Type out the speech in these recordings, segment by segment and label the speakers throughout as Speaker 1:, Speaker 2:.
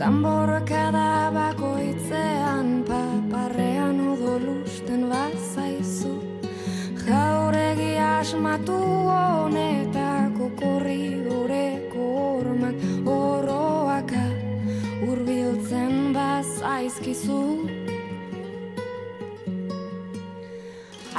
Speaker 1: Danborrakada bakoitzean paparrean odolusten bazaizu. Jauregi asmatu honetako korridoreko ormak Oroaka urbiltzen bazaizkizu.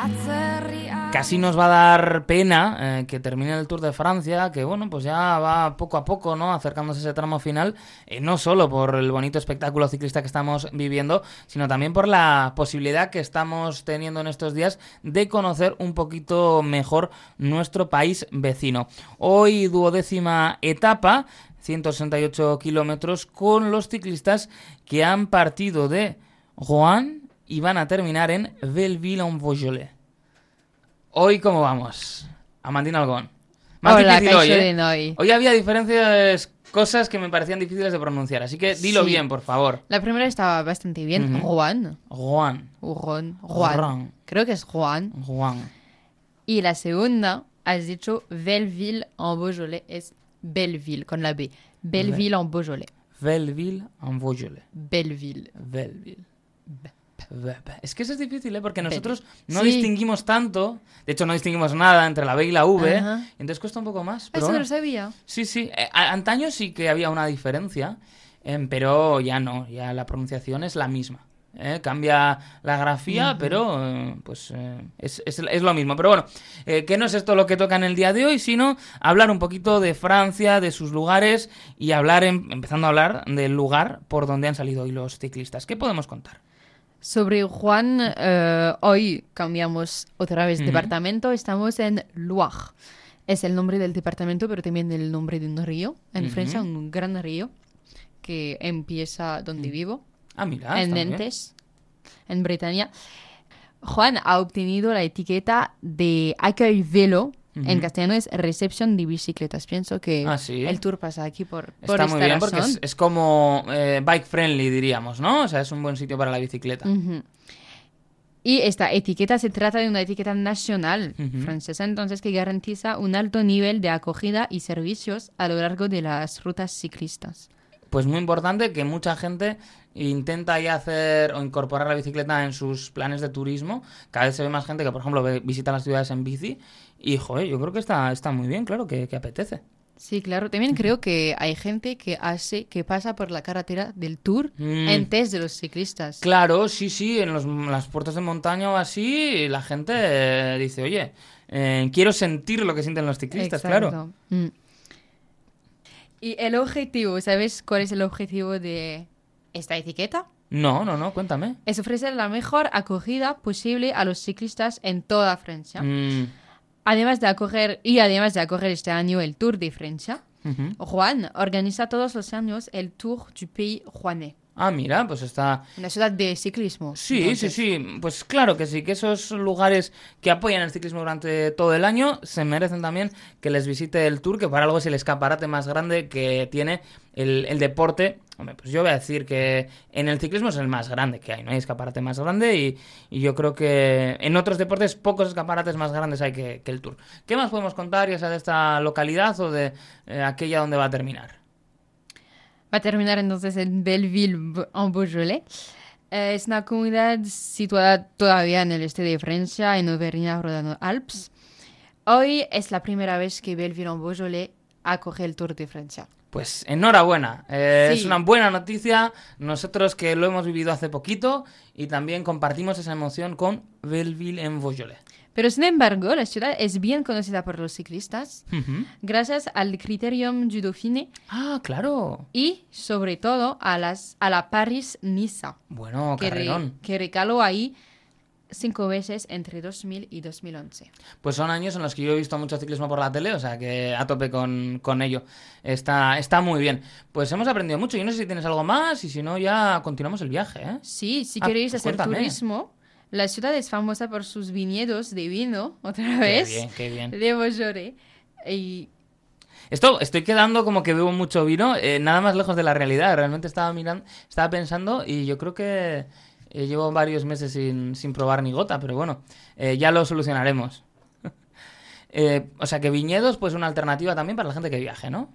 Speaker 1: Atzerria
Speaker 2: Casi nos va a dar pena eh, que termine el Tour de Francia, que bueno, pues ya va poco a poco, ¿no? Acercándose a ese tramo final, eh, no solo por el bonito espectáculo ciclista que estamos viviendo, sino también por la posibilidad que estamos teniendo en estos días de conocer un poquito mejor nuestro país vecino. Hoy, duodécima etapa, 168 kilómetros, con los ciclistas que han partido de Rouen y van a terminar en Belleville-en-Beaujolais. Hoy, ¿cómo vamos? Amandina Algón. Más
Speaker 3: Hola,
Speaker 2: difícil hoy, ¿eh?
Speaker 3: Noi.
Speaker 2: Hoy había diferentes cosas que me parecían difíciles de pronunciar, así que dilo
Speaker 3: Sí.
Speaker 2: bien, por favor.
Speaker 3: La primera estaba bastante bien.
Speaker 2: Ujú.
Speaker 3: Juan.
Speaker 2: Juan.
Speaker 3: Juan. Juan.
Speaker 2: Juan.
Speaker 3: Creo que es Juan.
Speaker 2: Juan.
Speaker 3: Y la segunda, has dicho Belleville en Beaujolais. Es Belleville, con la B. Belleville en Beaujolais. Belleville.
Speaker 2: Belleville. Be- be- Es que eso es difícil, ¿eh? Porque nosotros no
Speaker 3: Sí.
Speaker 2: distinguimos tanto, de hecho no distinguimos nada entre la B y la V,
Speaker 3: Ajá.
Speaker 2: entonces cuesta un poco más. Pero
Speaker 3: Eso no
Speaker 2: bueno.
Speaker 3: lo sabía.
Speaker 2: Sí, sí. eh, antaño sí que había una diferencia, em, pero ya no, ya la pronunciación es la misma. ¿eh? Cambia la grafía, pero eh, pues eh, es, es- es lo mismo. Pero bueno, eh, que no es esto lo que toca en el día de hoy, sino hablar un poquito de Francia, de sus lugares y hablar, em- empezando a hablar del lugar por donde han salido hoy los ciclistas. ¿Qué podemos contar?
Speaker 3: Sobre Juan, eh, hoy cambiamos otra vez departamento. Estamos en Loire. Es el nombre del departamento, pero también el nombre de un río. En. Francia, un gran río que empieza donde vivo,
Speaker 2: Ah, mira.
Speaker 3: en. Nantes, en Bretaña. Juan ha obtenido la etiqueta de Accueil Velo. En castellano es recepción de bicicletas. Pienso que
Speaker 2: Ah, sí.
Speaker 3: el tour pasa aquí por, por
Speaker 2: Está
Speaker 3: esta
Speaker 2: muy bien porque es, es como eh, bike friendly, diríamos, ¿no? O sea, es un buen sitio para la bicicleta.
Speaker 3: Y esta etiqueta se trata de una etiqueta nacional francesa, entonces que garantiza un alto nivel de acogida y servicios a lo largo de las rutas ciclistas.
Speaker 2: Pues muy importante que mucha gente intenta ya hacer o incorporar la bicicleta en sus planes de turismo. Cada vez se ve más gente que, por ejemplo, visita las ciudades en bici. Y, joder, yo creo que está, está muy bien, claro, que, que apetece.
Speaker 3: Sí, claro. También creo que hay gente que hace, que pasa por la carretera del Tour
Speaker 2: Mm.
Speaker 3: antes de los ciclistas.
Speaker 2: Claro, sí, sí, en los, las puertas de montaña o así, la gente eh, dice, oye, eh, quiero sentir lo que sienten los ciclistas, claro.
Speaker 3: Mm. Y el objetivo, ¿sabes cuál es el objetivo de esta etiqueta?
Speaker 2: No, no, no, cuéntame.
Speaker 3: Es ofrecer la mejor acogida posible a los ciclistas en toda Francia.
Speaker 2: Mm,
Speaker 3: Además de acoger, y además de acoger este año el Tour de Francia,
Speaker 2: ujú.
Speaker 3: Juan organiza todos los años el Tour du Pays Rouennais,
Speaker 2: Ah, mira, pues está...
Speaker 3: una ciudad de ciclismo.
Speaker 2: Sí,
Speaker 3: Entonces,
Speaker 2: sí, sí. Pues claro que sí, que esos lugares que apoyan el ciclismo durante todo el año se merecen también que les visite el Tour, que para algo es el escaparate más grande que tiene el, el deporte. Hombre, pues yo voy a decir que en el ciclismo es el más grande que hay, no hay escaparate más grande y, y yo creo que en otros deportes pocos escaparates más grandes hay que, que el Tour. ¿Qué más podemos contar, ya sea de esta localidad o de eh, aquella donde va a terminar?
Speaker 3: Va a terminar entonces en Belleville, en Beaujolais. Eh, es una comunidad situada todavía en el este de Francia, en Auvernia-Rodano-Alpes. Hoy es la primera vez que Belleville, en Beaujolais, acoge el Tour de Francia.
Speaker 2: Pues enhorabuena, Eh,
Speaker 3: Sí.
Speaker 2: es una buena noticia, nosotros que lo hemos vivido hace poquito y también compartimos esa emoción con Belleville en Beaujolais.
Speaker 3: Pero sin embargo, la ciudad es bien conocida por los ciclistas gracias al Criterium du Dauphiné
Speaker 2: Ah, claro.
Speaker 3: y sobre todo a, las, a la Paris-Niza,
Speaker 2: Bueno,
Speaker 3: que, re- que recaló ahí cinco veces entre 2000 y 2011.
Speaker 2: Pues son años en los que yo he visto mucho ciclismo por la tele, o sea que a tope con, con ello. Está, está muy bien. Pues hemos aprendido mucho. Yo no sé si tienes algo más y si no, ya continuamos el viaje, ¿eh?
Speaker 3: Sí, si
Speaker 2: Ah,
Speaker 3: queréis
Speaker 2: pues
Speaker 3: hacer
Speaker 2: cuéntame.
Speaker 3: turismo, la ciudad es famosa por sus viñedos de vino, otra
Speaker 2: Qué
Speaker 3: vez,
Speaker 2: bien, qué bien.
Speaker 3: de Beaujolais. Y
Speaker 2: Esto, estoy quedando como que bebo mucho vino, eh, nada más lejos de la realidad. Realmente estaba mirando, estaba pensando y yo creo que eh, llevo varios meses sin, sin probar ni gota, pero bueno, eh, ya lo solucionaremos. Eh, o sea que viñedos, pues una alternativa también para la gente que viaje, ¿no?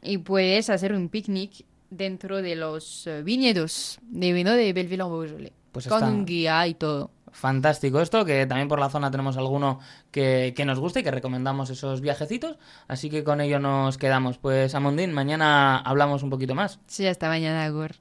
Speaker 3: Y puedes hacer un picnic dentro de los viñedos de vino de Belleville en Beaujolais.
Speaker 2: Pues
Speaker 3: con un guía y todo.
Speaker 2: Fantástico esto, que también por la zona tenemos alguno que, que nos gusta y que recomendamos esos viajecitos, así que con ello nos quedamos. Pues Amondín, mañana hablamos un poquito más.
Speaker 3: Sí, hasta mañana, Gur.